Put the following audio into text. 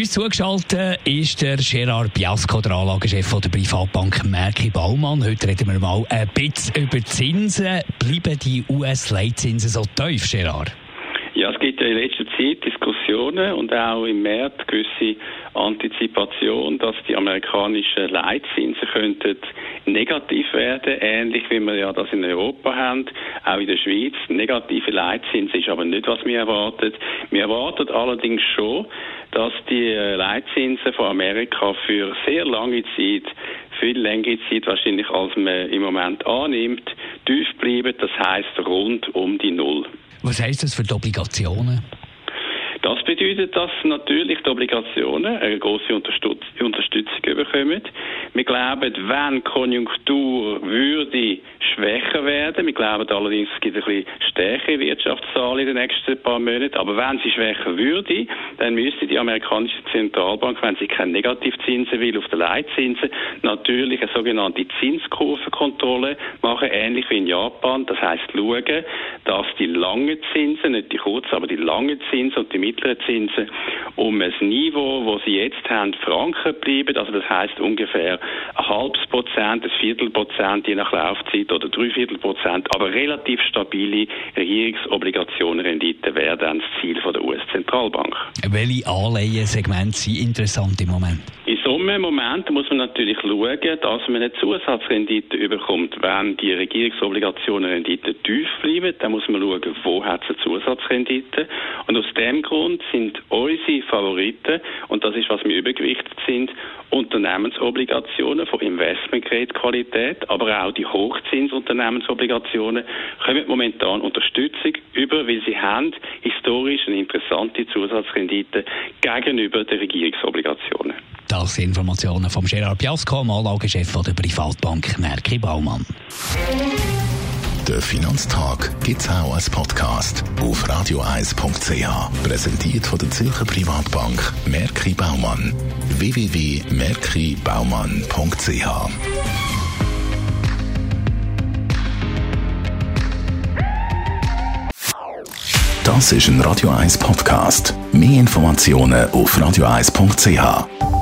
uns zugeschaltet ist der Gerard Biasco, der Anlagechef der Privatbank Merki Baumann. Heute reden wir mal ein bisschen über Zinsen. Bleiben die US-Leitzinsen so tief, Gerard? Ja, es gibt ja in letzter Zeit Diskussionen und auch im März gewisse Antizipation, dass die amerikanischen Leitzinsen könnten negativ werden, ähnlich wie wir ja das in Europa haben, auch in der Schweiz. Negative Leitzinsen ist aber nicht, was wir erwarten. Wir erwarten allerdings schon, dass die äh, Leitzinsen von Amerika für sehr lange Zeit, viel längere Zeit wahrscheinlich als man im Moment annimmt, tief bleiben. Das heißt rund um die Null. Was heißt das für die Obligationen? Das bedeutet, dass natürlich die Obligationen eine große Unterstützung bekommen. Wir glauben, wenn die Konjunktur würde schwächer werden, wir glauben allerdings, es gibt ein bisschen stärkere Wirtschaftszahlen in den nächsten paar Monaten, aber wenn sie schwächer würde, dann müsste die amerikanische Zentralbank, wenn sie keine Negativzinsen will auf den Leitzinsen, natürlich eine sogenannte Zinskurvenkontrolle machen, ähnlich wie in Japan. Das heißt, schauen, dass die langen Zinsen, nicht die kurzen, aber die langen Zinsen und die mittleren Zinsen um ein Niveau, wo sie jetzt haben, verankert bleiben. Also das heißt ungefähr ein halbes Prozent, ein Viertel Prozent je nach Laufzeit oder drei Viertel Prozent, aber relativ stabile Regierungsobligationenrendite wäre dann das Ziel der US-Zentralbank. Welche Anleihensegmente sind interessant im Moment? So einem Moment muss man natürlich schauen, dass man eine Zusatzrendite überkommt. Wenn die Regierungsobligationenrendite tief bleiben, dann muss man schauen, wo hat es eine Zusatzrendite. Und aus dem Grund sind unsere Favoriten, und das ist, was wir übergewichtet sind, Unternehmensobligationen von Investmentgrade-Qualität, aber auch die Hochzinsunternehmensobligationen kommen momentan Unterstützung über, weil sie haben historisch eine interessante Zusatzrendite gegenüber den Regierungsobligationen. Das sind Informationen von Gerard Piasco, Anlagechef der Privatbank Merki Baumann. Der Finanztag gibt es auch als Podcast auf radioeis.ch. Präsentiert von der Zürcher Privatbank Merki Baumann. www.merkibaumann.ch Das ist ein Radio 1 Podcast. Mehr Informationen auf radioeis.ch.